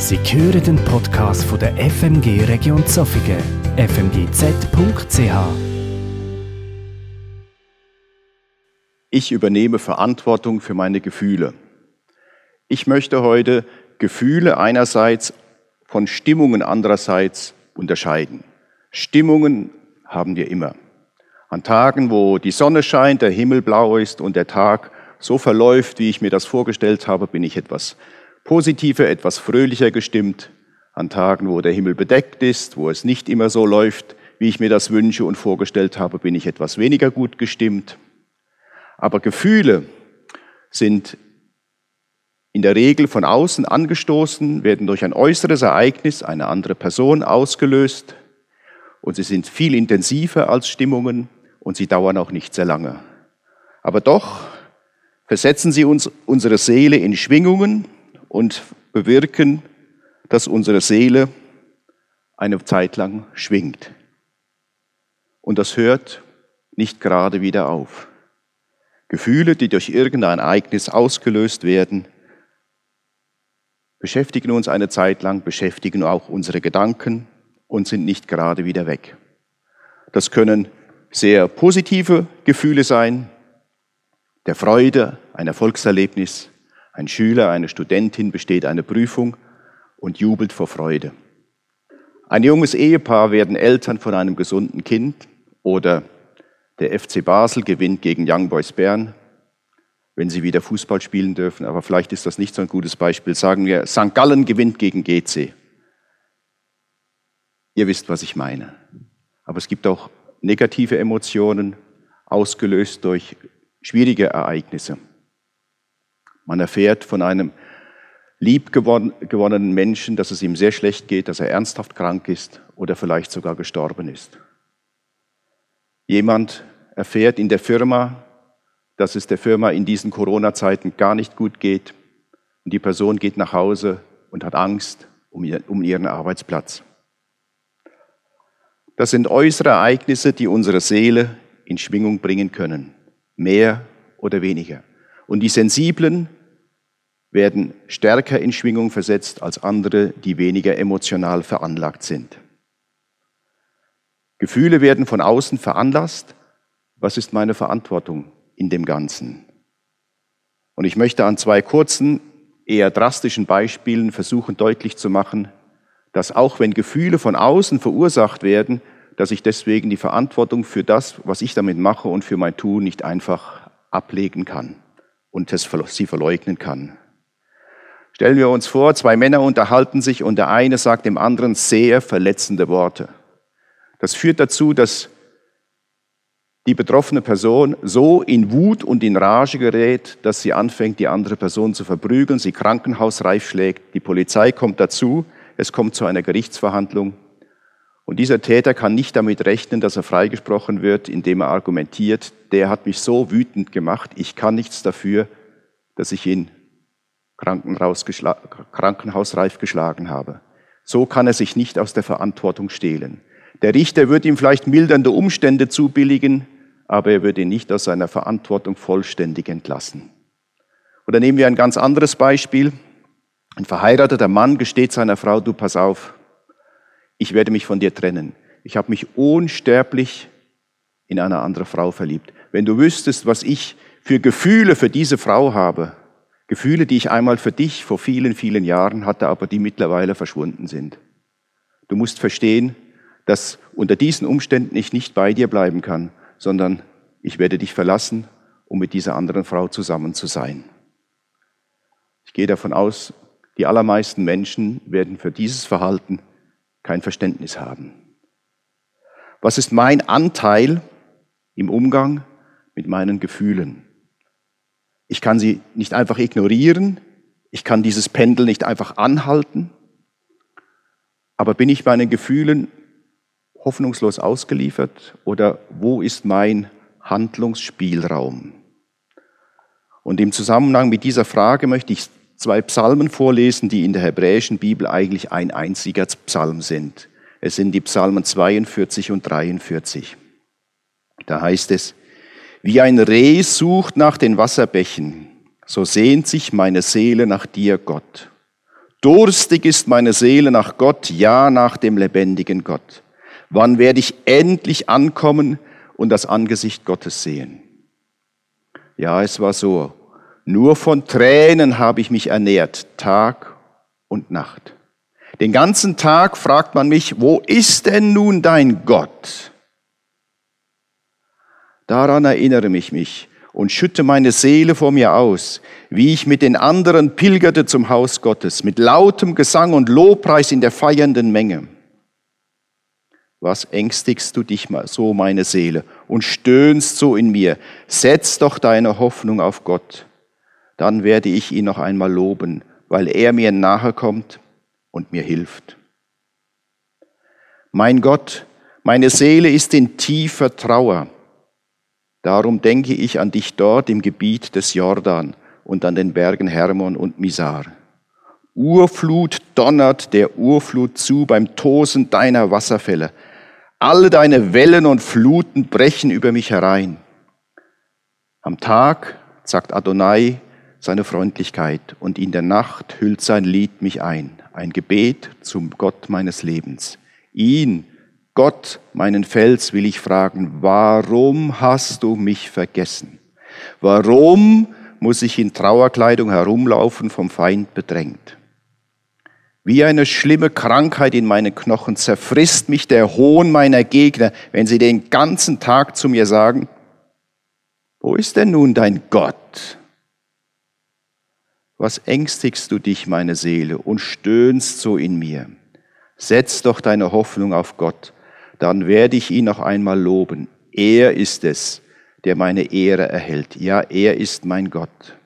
Sie hören den Podcast von der FMG Region Zofingen, fmgz.ch. Ich übernehme Verantwortung für meine Gefühle. Ich möchte heute Gefühle einerseits von Stimmungen andererseits unterscheiden. Stimmungen haben wir immer. An Tagen, wo die Sonne scheint, der Himmel blau ist und der Tag so verläuft, wie ich mir das vorgestellt habe, bin ich etwas positiver, etwas fröhlicher gestimmt. An Tagen, wo der Himmel bedeckt ist, wo es nicht immer so läuft, wie ich mir das wünsche und vorgestellt habe, bin ich etwas weniger gut gestimmt. Aber Gefühle sind in der Regel von außen angestoßen, werden durch ein äußeres Ereignis, eine andere Person ausgelöst und sie sind viel intensiver als Stimmungen und sie dauern auch nicht sehr lange. Aber doch versetzen sie uns, unsere Seele in Schwingungen und bewirken, dass unsere Seele eine Zeit lang schwingt. Und das hört nicht gerade wieder auf. Gefühle, die durch irgendein Ereignis ausgelöst werden, beschäftigen uns eine Zeit lang, beschäftigen auch unsere Gedanken und sind nicht gerade wieder weg. Das können sehr positive Gefühle sein, der Freude, ein Erfolgserlebnis. Ein Schüler, eine Studentin besteht eine Prüfung und jubelt vor Freude. Ein junges Ehepaar werden Eltern von einem gesunden Kind oder der FC Basel gewinnt gegen Young Boys Bern, wenn sie wieder Fußball spielen dürfen. Aber vielleicht ist das nicht so ein gutes Beispiel. Sagen wir, St. Gallen gewinnt gegen GC. Ihr wisst, was ich meine. Aber es gibt auch negative Emotionen, ausgelöst durch schwierige Ereignisse. Man erfährt von einem liebgewonnenen Menschen, dass es ihm sehr schlecht geht, dass er ernsthaft krank ist oder vielleicht sogar gestorben ist. Jemand erfährt in der Firma, dass es der Firma in diesen Corona-Zeiten gar nicht gut geht und die Person geht nach Hause und hat Angst um ihren Arbeitsplatz. Das sind äußere Ereignisse, die unsere Seele in Schwingung bringen können, mehr oder weniger. Und die Sensiblen werden stärker in Schwingung versetzt als andere, die weniger emotional veranlagt sind. Gefühle werden von außen veranlasst. Was ist meine Verantwortung in dem Ganzen? Und ich möchte an zwei kurzen, eher drastischen Beispielen versuchen deutlich zu machen, dass auch wenn Gefühle von außen verursacht werden, dass ich deswegen die Verantwortung für das, was ich damit mache und für mein Tun nicht einfach ablegen kann und sie verleugnen kann. Stellen wir uns vor, zwei Männer unterhalten sich und der eine sagt dem anderen sehr verletzende Worte. Das führt dazu, dass die betroffene Person so in Wut und in Rage gerät, dass sie anfängt, die andere Person zu verprügeln, sie krankenhausreif schlägt, die Polizei kommt dazu, es kommt zu einer Gerichtsverhandlung. Und dieser Täter kann nicht damit rechnen, dass er freigesprochen wird, indem er argumentiert, der hat mich so wütend gemacht, ich kann nichts dafür, dass ich ihn krankenhausreif geschlagen habe. So kann er sich nicht aus der Verantwortung stehlen. Der Richter wird ihm vielleicht mildernde Umstände zubilligen, aber er wird ihn nicht aus seiner Verantwortung vollständig entlassen. Oder nehmen wir ein ganz anderes Beispiel. Ein verheirateter Mann gesteht seiner Frau, du pass auf, ich werde mich von dir trennen. Ich habe mich unsterblich in eine andere Frau verliebt. Wenn du wüsstest, was ich für Gefühle für diese Frau habe, Gefühle, die ich einmal für dich vor vielen, vielen Jahren hatte, aber die mittlerweile verschwunden sind. Du musst verstehen, dass unter diesen Umständen ich nicht bei dir bleiben kann, sondern ich werde dich verlassen, um mit dieser anderen Frau zusammen zu sein. Ich gehe davon aus, die allermeisten Menschen werden für dieses Verhalten kein Verständnis haben. Was ist mein Anteil im Umgang mit meinen Gefühlen? Ich kann sie nicht einfach ignorieren. Ich kann dieses Pendel nicht einfach anhalten. Aber bin ich meinen Gefühlen hoffnungslos ausgeliefert oder wo ist mein Handlungsspielraum? Und im Zusammenhang mit dieser Frage möchte ich zwei Psalmen vorlesen, die in der hebräischen Bibel eigentlich ein einziger Psalm sind. Es sind die Psalmen 42 und 43. Da heißt es, wie ein Reh sucht nach den Wasserbächen, so sehnt sich meine Seele nach dir, Gott. Durstig ist meine Seele nach Gott, ja nach dem lebendigen Gott. Wann werde ich endlich ankommen und das Angesicht Gottes sehen? Ja, es war so. Nur von Tränen habe ich mich ernährt, Tag und Nacht. Den ganzen Tag fragt man mich, wo ist denn nun dein Gott? Daran erinnere ich mich und schütte meine Seele vor mir aus, wie ich mit den anderen pilgerte zum Haus Gottes, mit lautem Gesang und Lobpreis in der feiernden Menge. Was ängstigst du dich so, meine Seele, und stöhnst so in mir? Setz doch deine Hoffnung auf Gott. Dann werde ich ihn noch einmal loben, weil er mir nahe kommt und mir hilft. Mein Gott, meine Seele ist in tiefer Trauer. Darum denke ich an dich dort im Gebiet des Jordan und an den Bergen Hermon und Misar. Urflut donnert der Urflut zu beim Tosen deiner Wasserfälle. Alle deine Wellen und Fluten brechen über mich herein. Am Tag sagt Adonai seine Freundlichkeit und in der Nacht hüllt sein Lied mich ein, ein Gebet zum Gott meines Lebens. Ihn, Gott, meinen Fels, will ich fragen, warum hast du mich vergessen? Warum muss ich in Trauerkleidung herumlaufen, vom Feind bedrängt? Wie eine schlimme Krankheit in meinen Knochen zerfrisst mich der Hohn meiner Gegner, wenn sie den ganzen Tag zu mir sagen, wo ist denn nun dein Gott? Was ängstigst du dich, meine Seele, und stöhnst so in mir? Setz doch deine Hoffnung auf Gott, dann werde ich ihn noch einmal loben. Er ist es, der meine Ehre erhält. Ja, er ist mein Gott.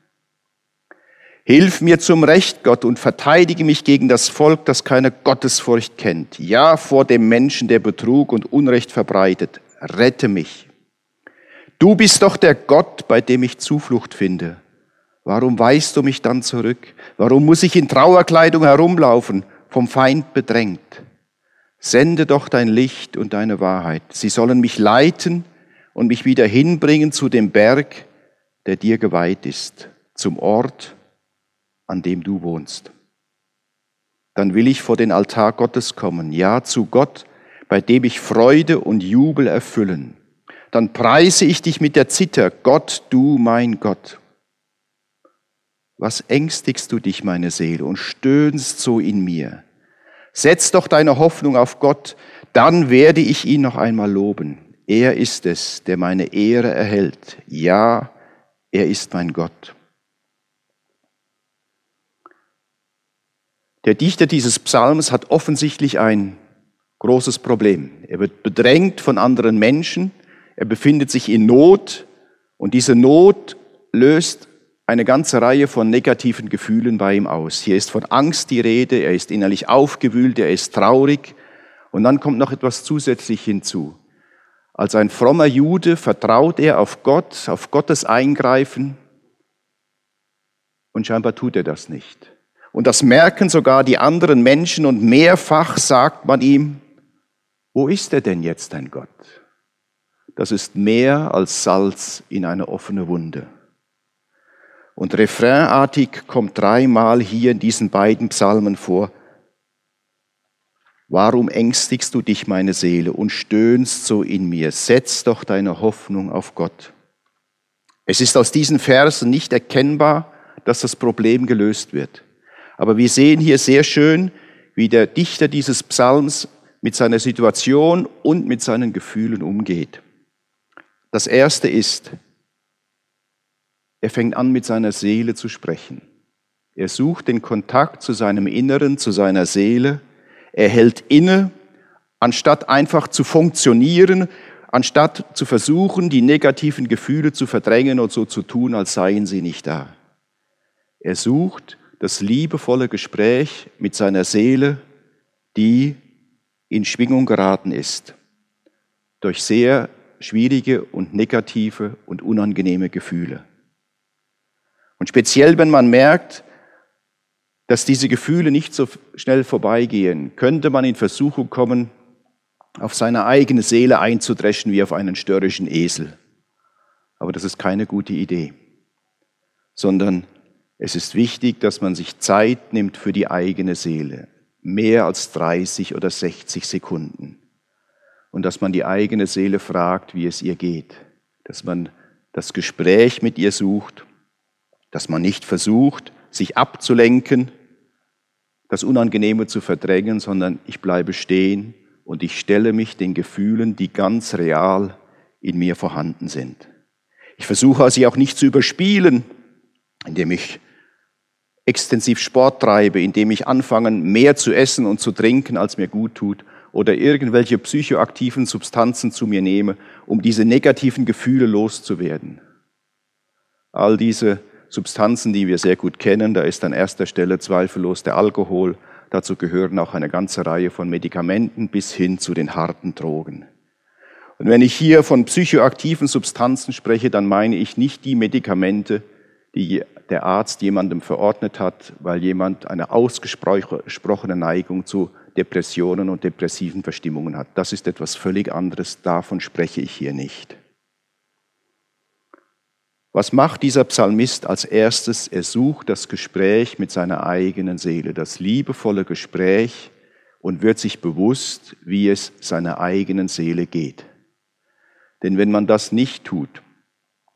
Hilf mir zum Recht, Gott, und verteidige mich gegen das Volk, das keine Gottesfurcht kennt. Ja, vor dem Menschen, der Betrug und Unrecht verbreitet. Rette mich. Du bist doch der Gott, bei dem ich Zuflucht finde. Warum weist du mich dann zurück? Warum muss ich in Trauerkleidung herumlaufen, vom Feind bedrängt? Sende doch dein Licht und deine Wahrheit. Sie sollen mich leiten und mich wieder hinbringen zu dem Berg, der dir geweiht ist, zum Ort, an dem du wohnst. Dann will ich vor den Altar Gottes kommen, ja zu Gott, bei dem ich Freude und Jubel erfüllen. Dann preise ich dich mit der Zither, Gott, du mein Gott. Was ängstigst du dich, meine Seele, und stöhnst so in mir? Setz doch deine Hoffnung auf Gott, dann werde ich ihn noch einmal loben. Er ist es, der meine Ehre erhält. Ja, er ist mein Gott. Der Dichter dieses Psalms hat offensichtlich ein großes Problem. Er wird bedrängt von anderen Menschen, er befindet sich in Not und diese Not löst eine ganze Reihe von negativen Gefühlen bei ihm aus. Hier ist von Angst die Rede, er ist innerlich aufgewühlt, er ist traurig und dann kommt noch etwas zusätzlich hinzu. Als ein frommer Jude vertraut er auf Gott, auf Gottes Eingreifen und scheinbar tut er das nicht. Und das merken sogar die anderen Menschen und mehrfach sagt man ihm, wo ist er denn jetzt, dein Gott? Das ist mehr als Salz in eine offene Wunde. Und refrainartig kommt dreimal hier in diesen beiden Psalmen vor, Warum ängstigst du dich, meine Seele, und stöhnst so in mir? Setz doch deine Hoffnung auf Gott. Es ist aus diesen Versen nicht erkennbar, dass das Problem gelöst wird. Aber wir sehen hier sehr schön, wie der Dichter dieses Psalms mit seiner Situation und mit seinen Gefühlen umgeht. Das erste ist, er fängt an, mit seiner Seele zu sprechen. Er sucht den Kontakt zu seinem Inneren, zu seiner Seele. Er hält inne, anstatt einfach zu funktionieren, anstatt zu versuchen, die negativen Gefühle zu verdrängen und so zu tun, als seien sie nicht da. Er sucht das liebevolle Gespräch mit seiner Seele, die in Schwingung geraten ist, durch sehr schwierige und negative und unangenehme Gefühle. Und speziell, wenn man merkt, dass diese Gefühle nicht so schnell vorbeigehen, könnte man in Versuchung kommen, auf seine eigene Seele einzudreschen wie auf einen störrischen Esel. Aber das ist keine gute Idee, sondern Es ist wichtig, dass man sich Zeit nimmt für die eigene Seele, mehr als 30 oder 60 Sekunden. Und dass man die eigene Seele fragt, wie es ihr geht, dass man das Gespräch mit ihr sucht, dass man nicht versucht, sich abzulenken, das Unangenehme zu verdrängen, sondern ich bleibe stehen und ich stelle mich den Gefühlen, die ganz real in mir vorhanden sind. Ich versuche sie auch nicht zu überspielen, indem ich extensiv Sport treibe, indem ich anfange, mehr zu essen und zu trinken, als mir gut tut, oder irgendwelche psychoaktiven Substanzen zu mir nehme, um diese negativen Gefühle loszuwerden. All diese Substanzen, die wir sehr gut kennen, da ist an erster Stelle zweifellos der Alkohol, dazu gehören auch eine ganze Reihe von Medikamenten bis hin zu den harten Drogen. Und wenn ich hier von psychoaktiven Substanzen spreche, dann meine ich nicht die Medikamente, die der Arzt jemandem verordnet hat, weil jemand eine ausgesprochene Neigung zu Depressionen und depressiven Verstimmungen hat. Das ist etwas völlig anderes, davon spreche ich hier nicht. Was macht dieser Psalmist als erstes? Er sucht das Gespräch mit seiner eigenen Seele, das liebevolle Gespräch und wird sich bewusst, wie es seiner eigenen Seele geht. Denn wenn man das nicht tut,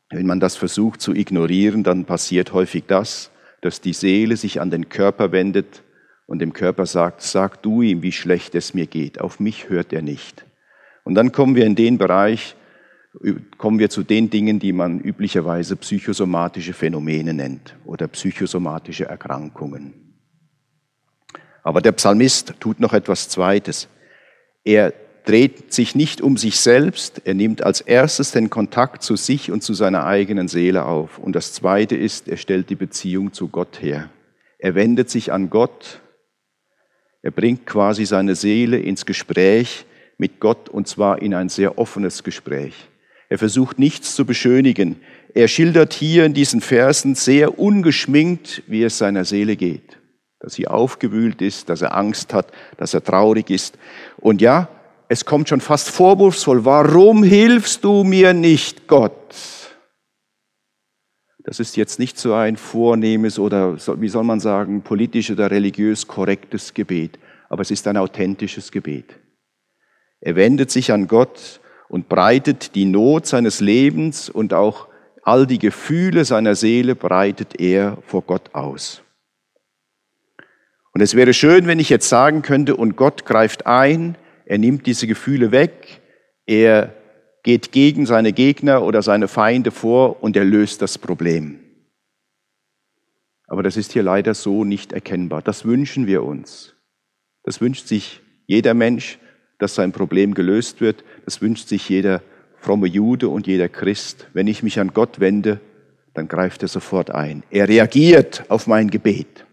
wenn man das versucht zu ignorieren, dann passiert häufig das, dass die Seele sich an den Körper wendet und dem Körper sagt, sag du ihm, wie schlecht es mir geht. Auf mich hört er nicht. Und dann kommen wir in den Bereich, kommen wir zu den Dingen, die man üblicherweise psychosomatische Phänomene nennt oder psychosomatische Erkrankungen. Aber der Psalmist tut noch etwas Zweites. Er dreht sich nicht um sich selbst, er nimmt als erstes den Kontakt zu sich und zu seiner eigenen Seele auf. Und das Zweite ist, er stellt die Beziehung zu Gott her. Er wendet sich an Gott, er bringt quasi seine Seele ins Gespräch mit Gott und zwar in ein sehr offenes Gespräch. Er versucht nichts zu beschönigen. Er schildert hier in diesen Versen sehr ungeschminkt, wie es seiner Seele geht. Dass sie aufgewühlt ist, dass er Angst hat, dass er traurig ist. Und ja, es kommt schon fast vorwurfsvoll, warum hilfst du mir nicht, Gott? Das ist jetzt nicht so ein vornehmes oder, wie soll man sagen, politisch oder religiös korrektes Gebet, aber es ist ein authentisches Gebet. Er wendet sich an Gott und breitet die Not seines Lebens und auch all die Gefühle seiner Seele breitet er vor Gott aus. Und es wäre schön, wenn ich jetzt sagen könnte, und Gott greift ein, er nimmt diese Gefühle weg, er geht gegen seine Gegner oder seine Feinde vor und er löst das Problem. Aber das ist hier leider so nicht erkennbar. Das wünschen wir uns. Das wünscht sich jeder Mensch, dass sein Problem gelöst wird. Das wünscht sich jeder fromme Jude und jeder Christ. Wenn ich mich an Gott wende, dann greift er sofort ein. Er reagiert auf mein Gebet.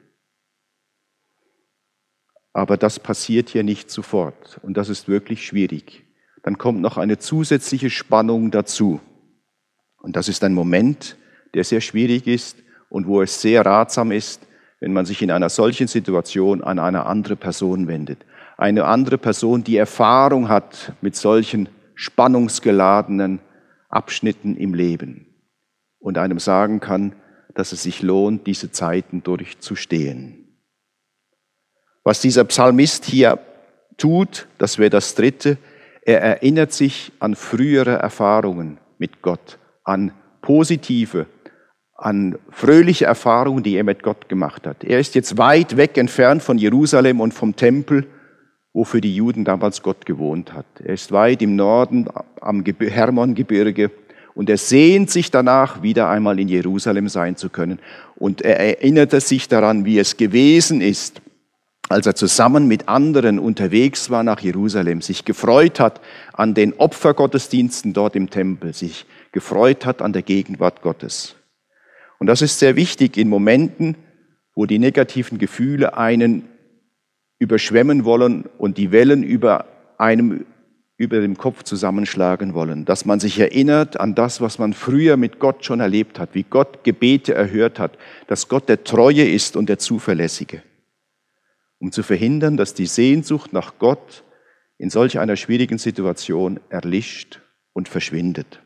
Aber das passiert hier nicht sofort und das ist wirklich schwierig. Dann kommt noch eine zusätzliche Spannung dazu. Und das ist ein Moment, der sehr schwierig ist und wo es sehr ratsam ist, wenn man sich in einer solchen Situation an eine andere Person wendet. Eine andere Person, die Erfahrung hat mit solchen spannungsgeladenen Abschnitten im Leben und einem sagen kann, dass es sich lohnt, diese Zeiten durchzustehen. Was dieser Psalmist hier tut, das wäre das Dritte, er erinnert sich an frühere Erfahrungen mit Gott, an positive, an fröhliche Erfahrungen, die er mit Gott gemacht hat. Er ist jetzt weit weg entfernt von Jerusalem und vom Tempel, wo für die Juden damals Gott gewohnt hat. Er ist weit im Norden am Hermongebirge und er sehnt sich danach, wieder einmal in Jerusalem sein zu können. Und er erinnerte sich daran, wie es gewesen ist, als er zusammen mit anderen unterwegs war nach Jerusalem, sich gefreut hat an den Opfergottesdiensten dort im Tempel, sich gefreut hat an der Gegenwart Gottes. Und das ist sehr wichtig in Momenten, wo die negativen Gefühle einen überschwemmen wollen und die Wellen über einem über dem Kopf zusammenschlagen wollen, dass man sich erinnert an das, was man früher mit Gott schon erlebt hat, wie Gott Gebete erhört hat, dass Gott der Treue ist und der Zuverlässige um zu verhindern, dass die Sehnsucht nach Gott in solch einer schwierigen Situation erlischt und verschwindet.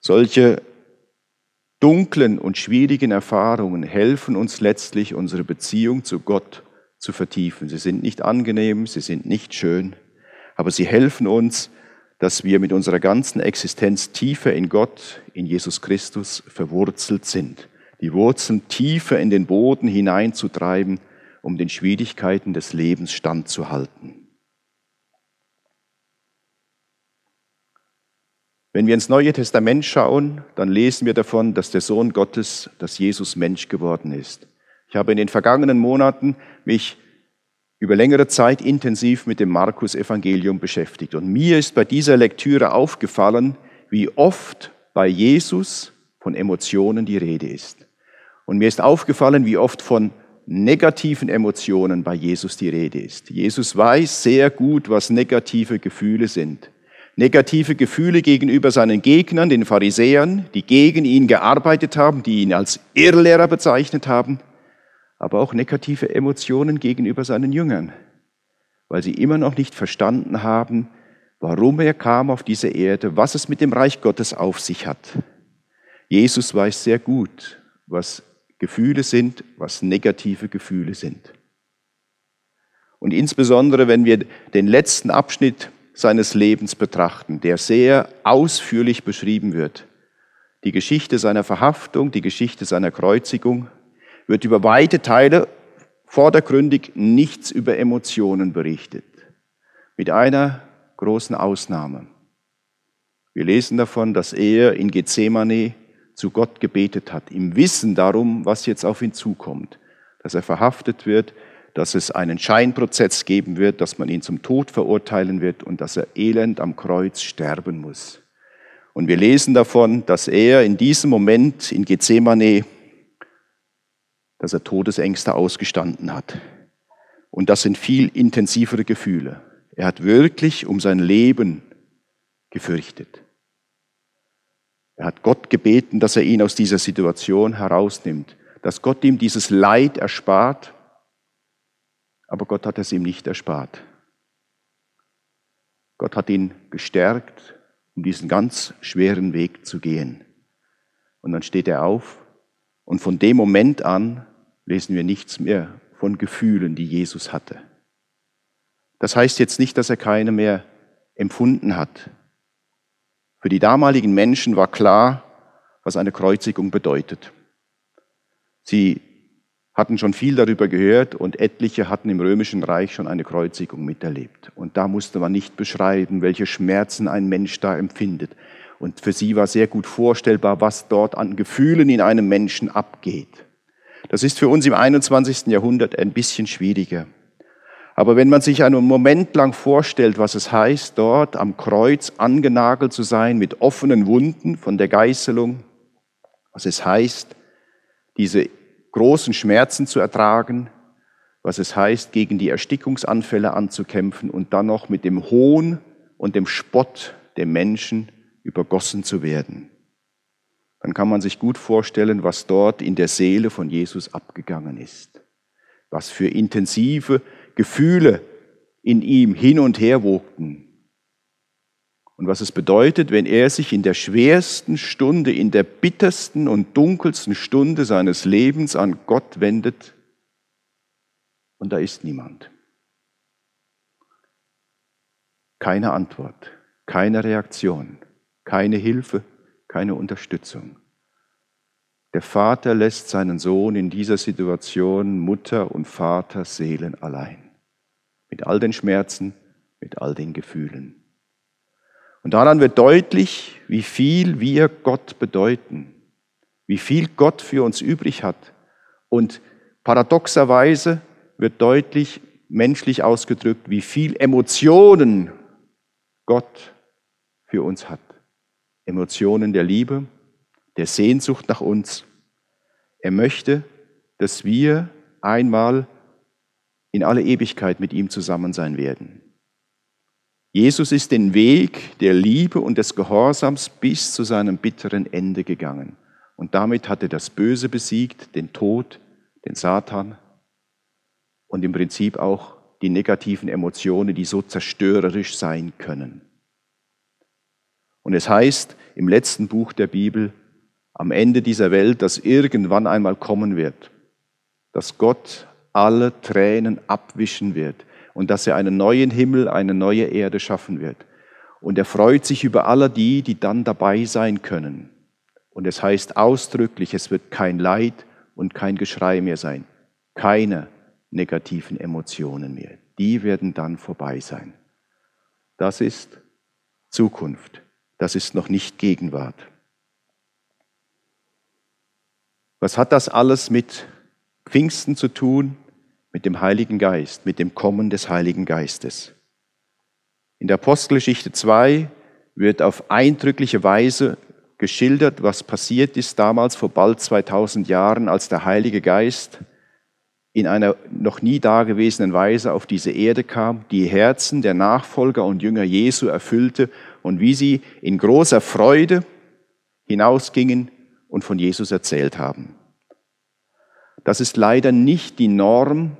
Solche dunklen und schwierigen Erfahrungen helfen uns letztlich, unsere Beziehung zu Gott zu vertiefen. Sie sind nicht angenehm, sie sind nicht schön, aber sie helfen uns, dass wir mit unserer ganzen Existenz tiefer in Gott, in Jesus Christus verwurzelt sind. Die Wurzeln tiefer in den Boden hineinzutreiben, um den Schwierigkeiten des Lebens standzuhalten. Wenn wir ins Neue Testament schauen, dann lesen wir davon, dass der Sohn Gottes, dass Jesus Mensch geworden ist. Ich habe in den vergangenen Monaten mich über längere Zeit intensiv mit dem Markus-Evangelium beschäftigt. Und mir ist bei dieser Lektüre aufgefallen, wie oft bei Jesus von Emotionen die Rede ist. Und mir ist aufgefallen, wie oft von negativen Emotionen bei Jesus die Rede ist. Jesus weiß sehr gut, was negative Gefühle sind. Negative Gefühle gegenüber seinen Gegnern, den Pharisäern, die gegen ihn gearbeitet haben, die ihn als Irrlehrer bezeichnet haben aber auch negative Emotionen gegenüber seinen Jüngern, weil sie immer noch nicht verstanden haben, warum er kam auf diese Erde, was es mit dem Reich Gottes auf sich hat. Jesus weiß sehr gut, was Gefühle sind, was negative Gefühle sind. Und insbesondere, wenn wir den letzten Abschnitt seines Lebens betrachten, der sehr ausführlich beschrieben wird, die Geschichte seiner Verhaftung, die Geschichte seiner Kreuzigung, wird über weite Teile vordergründig nichts über Emotionen berichtet. Mit einer großen Ausnahme. Wir lesen davon, dass er in Gethsemane zu Gott gebetet hat, im Wissen darum, was jetzt auf ihn zukommt, dass er verhaftet wird, dass es einen Scheinprozess geben wird, dass man ihn zum Tod verurteilen wird und dass er elend am Kreuz sterben muss. Und wir lesen davon, dass er in diesem Moment in Gethsemane dass er Todesängste ausgestanden hat. Und das sind viel intensivere Gefühle. Er hat wirklich um sein Leben gefürchtet. Er hat Gott gebeten, dass er ihn aus dieser Situation herausnimmt, dass Gott ihm dieses Leid erspart, aber Gott hat es ihm nicht erspart. Gott hat ihn gestärkt, um diesen ganz schweren Weg zu gehen. Und dann steht er auf und von dem Moment an lesen wir nichts mehr von Gefühlen, die Jesus hatte. Das heißt jetzt nicht, dass er keine mehr empfunden hat. Für die damaligen Menschen war klar, was eine Kreuzigung bedeutet. Sie hatten schon viel darüber gehört und etliche hatten im römischen Reich schon eine Kreuzigung miterlebt. Und da musste man nicht beschreiben, welche Schmerzen ein Mensch da empfindet. Und für sie war sehr gut vorstellbar, was dort an Gefühlen in einem Menschen abgeht. Das ist für uns im 21. Jahrhundert ein bisschen schwieriger. Aber wenn man sich einen Moment lang vorstellt, was es heißt, dort am Kreuz angenagelt zu sein mit offenen Wunden von der Geißelung, was es heißt, diese großen Schmerzen zu ertragen, was es heißt, gegen die Erstickungsanfälle anzukämpfen und dann noch mit dem Hohn und dem Spott der Menschen übergossen zu werden. Dann kann man sich gut vorstellen, was dort in der Seele von Jesus abgegangen ist. Was für intensive Gefühle in ihm hin und her wogten. Und was es bedeutet, wenn er sich in der schwersten Stunde, in der bittersten und dunkelsten Stunde seines Lebens an Gott wendet und da ist niemand. Keine Antwort, keine Reaktion, keine Hilfe, keine Unterstützung. Der Vater lässt seinen Sohn in dieser Situation Mutter und Vater Seelen allein. Mit all den Schmerzen, mit all den Gefühlen. Und daran wird deutlich, wie viel wir Gott bedeuten, wie viel Gott für uns übrig hat. Und paradoxerweise wird deutlich, menschlich ausgedrückt, wie viel Emotionen Gott für uns hat. Emotionen der Liebe, der Sehnsucht nach uns. Er möchte, dass wir einmal in alle Ewigkeit mit ihm zusammen sein werden. Jesus ist den Weg der Liebe und des Gehorsams bis zu seinem bitteren Ende gegangen. Und damit hat er das Böse besiegt, den Tod, den Satan und im Prinzip auch die negativen Emotionen, die so zerstörerisch sein können. Und es heißt im letzten Buch der Bibel, am Ende dieser Welt, das irgendwann einmal kommen wird, dass Gott alle Tränen abwischen wird und dass er einen neuen Himmel, eine neue Erde schaffen wird. Und er freut sich über alle die, die dann dabei sein können. Und es heißt ausdrücklich, es wird kein Leid und kein Geschrei mehr sein, keine negativen Emotionen mehr. Die werden dann vorbei sein. Das ist Zukunft. Das ist noch nicht Gegenwart. Was hat das alles mit Pfingsten zu tun? Mit dem Heiligen Geist, mit dem Kommen des Heiligen Geistes. In der Apostelgeschichte 2 wird auf eindrückliche Weise geschildert, was passiert ist damals vor bald 2000 Jahren, als der Heilige Geist in einer noch nie dagewesenen Weise auf diese Erde kam, die Herzen der Nachfolger und Jünger Jesu erfüllte und wie sie in großer Freude hinausgingen und von Jesus erzählt haben. Das ist leider nicht die Norm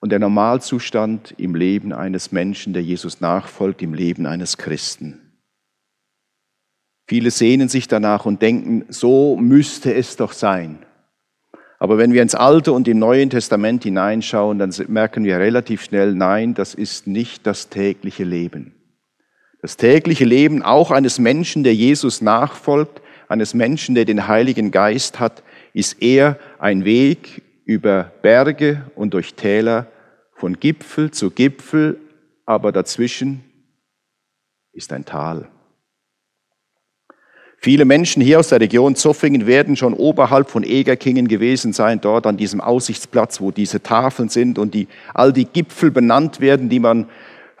und der Normalzustand im Leben eines Menschen, der Jesus nachfolgt, im Leben eines Christen. Viele sehnen sich danach und denken, so müsste es doch sein. Aber wenn wir ins Alte und im Neuen Testament hineinschauen, dann merken wir relativ schnell, nein, das ist nicht das tägliche Leben. Das tägliche Leben auch eines Menschen, der Jesus nachfolgt, eines Menschen, der den Heiligen Geist hat, ist eher ein Weg über Berge und durch Täler, von Gipfel zu Gipfel, aber dazwischen ist ein Tal. Viele Menschen hier aus der Region Zoffingen werden schon oberhalb von Egerkingen gewesen sein, dort an diesem Aussichtsplatz, wo diese Tafeln sind und die, all die Gipfel benannt werden, die man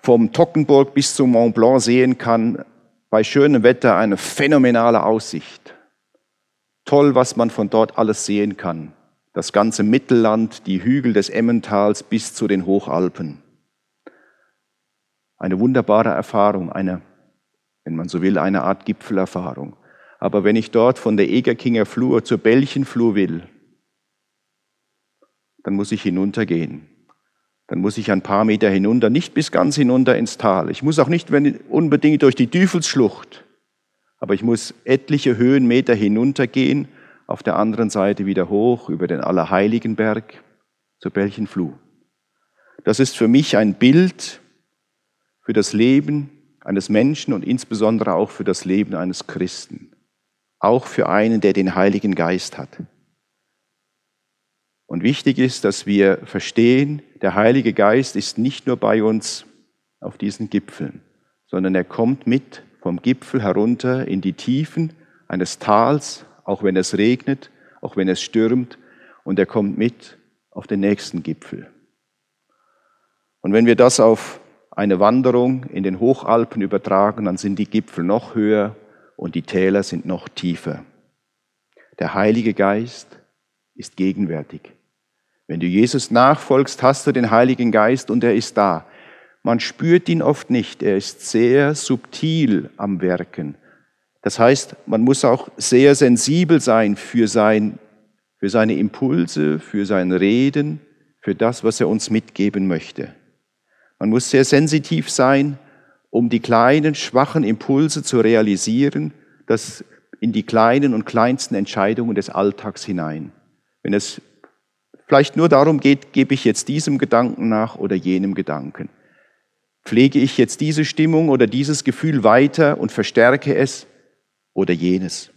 vom Tockenburg bis zum Mont Blanc sehen kann. Bei schönem Wetter eine phänomenale Aussicht. Toll, was man von dort alles sehen kann. Das ganze Mittelland, die Hügel des Emmentals bis zu den Hochalpen. Eine wunderbare Erfahrung, eine, wenn man so will, eine Art Gipfelerfahrung. Aber wenn ich dort von der Egerkinger Flur zur Bällchenflur will, dann muss ich hinuntergehen. Dann muss ich ein paar Meter hinunter, nicht bis ganz hinunter ins Tal. Ich muss auch nicht unbedingt durch die Düfelsschlucht, aber ich muss etliche Höhenmeter hinuntergehen, auf der anderen Seite wieder hoch über den Allerheiligenberg zur Bällchenfluh. Das ist für mich ein Bild für das Leben eines Menschen und insbesondere auch für das Leben eines Christen auch für einen, der den Heiligen Geist hat. Und wichtig ist, dass wir verstehen, der Heilige Geist ist nicht nur bei uns auf diesen Gipfeln, sondern er kommt mit vom Gipfel herunter in die Tiefen eines Tals, auch wenn es regnet, auch wenn es stürmt, und er kommt mit auf den nächsten Gipfel. Und wenn wir das auf eine Wanderung in den Hochalpen übertragen, dann sind die Gipfel noch höher und die Täler sind noch tiefer. Der Heilige Geist ist gegenwärtig. Wenn du Jesus nachfolgst, hast du den Heiligen Geist und er ist da. Man spürt ihn oft nicht, er ist sehr subtil am Werken. Das heißt, man muss auch sehr sensibel sein für, sein, für seine Impulse, für sein Reden, für das, was er uns mitgeben möchte. Man muss sehr sensitiv sein um die kleinen, schwachen Impulse zu realisieren, das in die kleinen und kleinsten Entscheidungen des Alltags hinein. Wenn es vielleicht nur darum geht, gebe ich jetzt diesem Gedanken nach oder jenem Gedanken. Pflege ich jetzt diese Stimmung oder dieses Gefühl weiter und verstärke es oder jenes.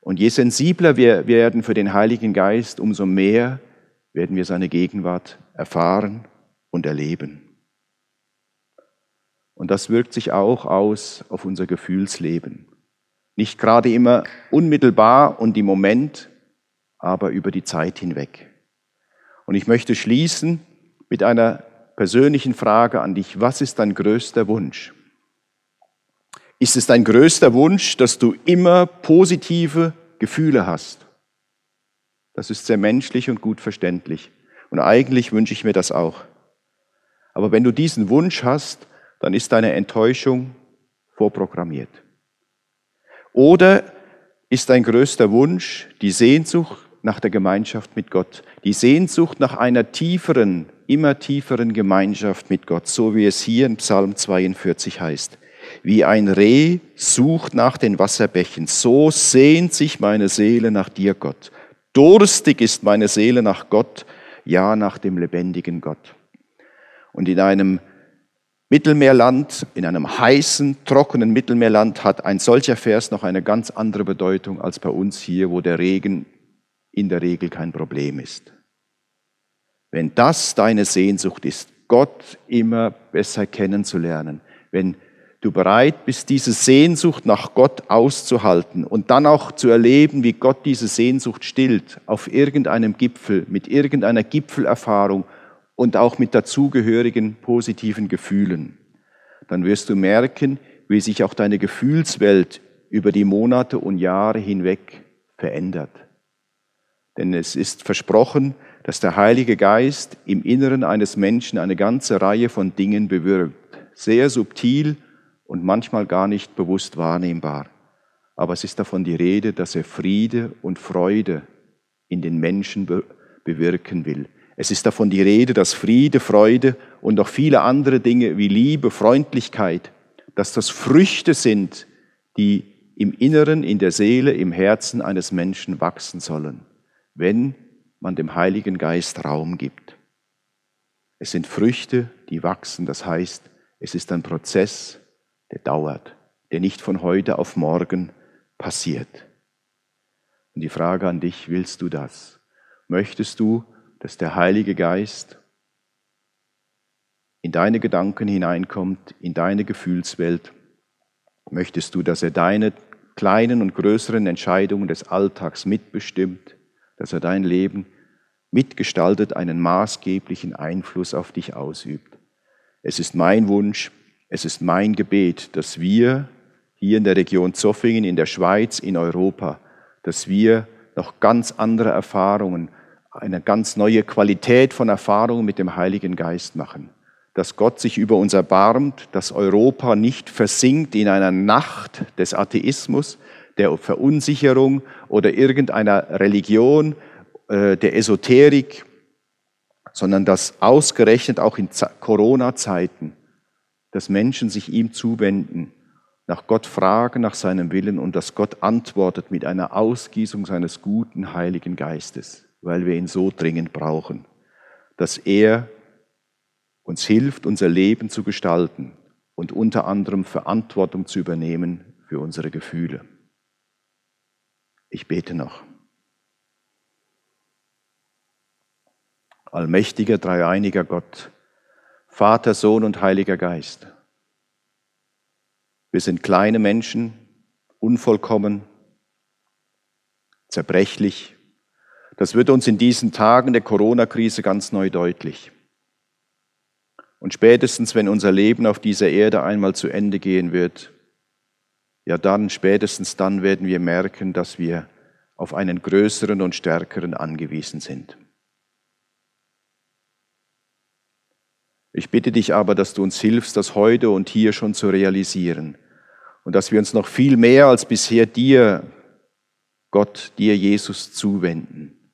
Und je sensibler wir werden für den Heiligen Geist, umso mehr werden wir seine Gegenwart erfahren und erleben. Und das wirkt sich auch aus auf unser Gefühlsleben. Nicht gerade immer unmittelbar und im Moment, aber über die Zeit hinweg. Und ich möchte schließen mit einer persönlichen Frage an dich. Was ist dein größter Wunsch? Ist es dein größter Wunsch, dass du immer positive Gefühle hast? Das ist sehr menschlich und gut verständlich. Und eigentlich wünsche ich mir das auch. Aber wenn du diesen Wunsch hast, dann ist deine Enttäuschung vorprogrammiert. Oder ist dein größter Wunsch die Sehnsucht nach der Gemeinschaft mit Gott, die Sehnsucht nach einer tieferen, immer tieferen Gemeinschaft mit Gott, so wie es hier in Psalm 42 heißt. Wie ein Reh sucht nach den Wasserbächen, so sehnt sich meine Seele nach dir, Gott. Durstig ist meine Seele nach Gott, ja nach dem lebendigen Gott. Und in einem Mittelmeerland, in einem heißen, trockenen Mittelmeerland hat ein solcher Vers noch eine ganz andere Bedeutung als bei uns hier, wo der Regen in der Regel kein Problem ist. Wenn das deine Sehnsucht ist, Gott immer besser kennenzulernen, wenn du bereit bist, diese Sehnsucht nach Gott auszuhalten und dann auch zu erleben, wie Gott diese Sehnsucht stillt, auf irgendeinem Gipfel, mit irgendeiner Gipfelerfahrung und auch mit dazugehörigen positiven Gefühlen, dann wirst du merken, wie sich auch deine Gefühlswelt über die Monate und Jahre hinweg verändert. Denn es ist versprochen, dass der Heilige Geist im Inneren eines Menschen eine ganze Reihe von Dingen bewirkt. Sehr subtil und manchmal gar nicht bewusst wahrnehmbar. Aber es ist davon die Rede, dass er Friede und Freude in den Menschen bewirken will. Es ist davon die Rede, dass Friede, Freude und auch viele andere Dinge wie Liebe, Freundlichkeit, dass das Früchte sind, die im Inneren, in der Seele, im Herzen eines Menschen wachsen sollen, wenn man dem Heiligen Geist Raum gibt. Es sind Früchte, die wachsen, das heißt, es ist ein Prozess, der dauert, der nicht von heute auf morgen passiert. Und die Frage an dich, willst du das? Möchtest du dass der Heilige Geist in deine Gedanken hineinkommt, in deine Gefühlswelt? Möchtest du, dass er deine kleinen und größeren Entscheidungen des Alltags mitbestimmt, dass er dein Leben mitgestaltet, einen maßgeblichen Einfluss auf dich ausübt? Es ist mein Wunsch, es ist mein Gebet, dass wir hier in der Region Zoffingen, in der Schweiz, in Europa, dass wir noch ganz andere Erfahrungen eine ganz neue Qualität von Erfahrung mit dem Heiligen Geist machen. Dass Gott sich über uns erbarmt, dass Europa nicht versinkt in einer Nacht des Atheismus, der Verunsicherung oder irgendeiner Religion, äh, der Esoterik, sondern dass ausgerechnet auch in Corona-Zeiten, dass Menschen sich ihm zuwenden, nach Gott fragen, nach seinem Willen und dass Gott antwortet mit einer Ausgießung seines guten Heiligen Geistes weil wir ihn so dringend brauchen, dass er uns hilft, unser Leben zu gestalten und unter anderem Verantwortung zu übernehmen für unsere Gefühle. Ich bete noch. Allmächtiger, dreieiniger Gott, Vater, Sohn und Heiliger Geist. Wir sind kleine Menschen, unvollkommen, zerbrechlich, das wird uns in diesen Tagen der Corona-Krise ganz neu deutlich. Und spätestens, wenn unser Leben auf dieser Erde einmal zu Ende gehen wird, ja dann, spätestens dann werden wir merken, dass wir auf einen größeren und stärkeren angewiesen sind. Ich bitte dich aber, dass du uns hilfst, das heute und hier schon zu realisieren. Und dass wir uns noch viel mehr als bisher dir, Gott, dir, Jesus, zuwenden.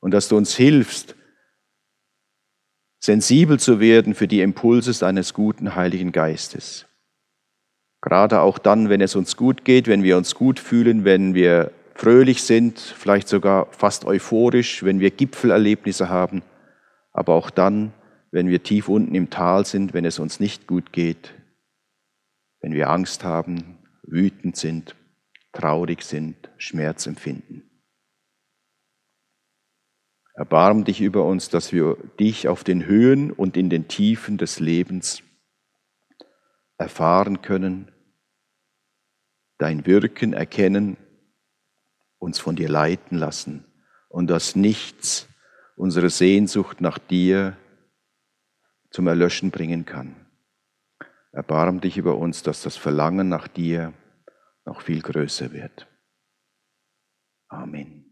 Und dass du uns hilfst, sensibel zu werden für die Impulse deines guten Heiligen Geistes. Gerade auch dann, wenn es uns gut geht, wenn wir uns gut fühlen, wenn wir fröhlich sind, vielleicht sogar fast euphorisch, wenn wir Gipfelerlebnisse haben, aber auch dann, wenn wir tief unten im Tal sind, wenn es uns nicht gut geht, wenn wir Angst haben, wütend sind, traurig sind, Schmerz empfinden. Erbarm dich über uns, dass wir dich auf den Höhen und in den Tiefen des Lebens erfahren können, dein Wirken erkennen, uns von dir leiten lassen und dass nichts unsere Sehnsucht nach dir zum Erlöschen bringen kann. Erbarm dich über uns, dass das Verlangen nach dir noch viel größer wird. Amen.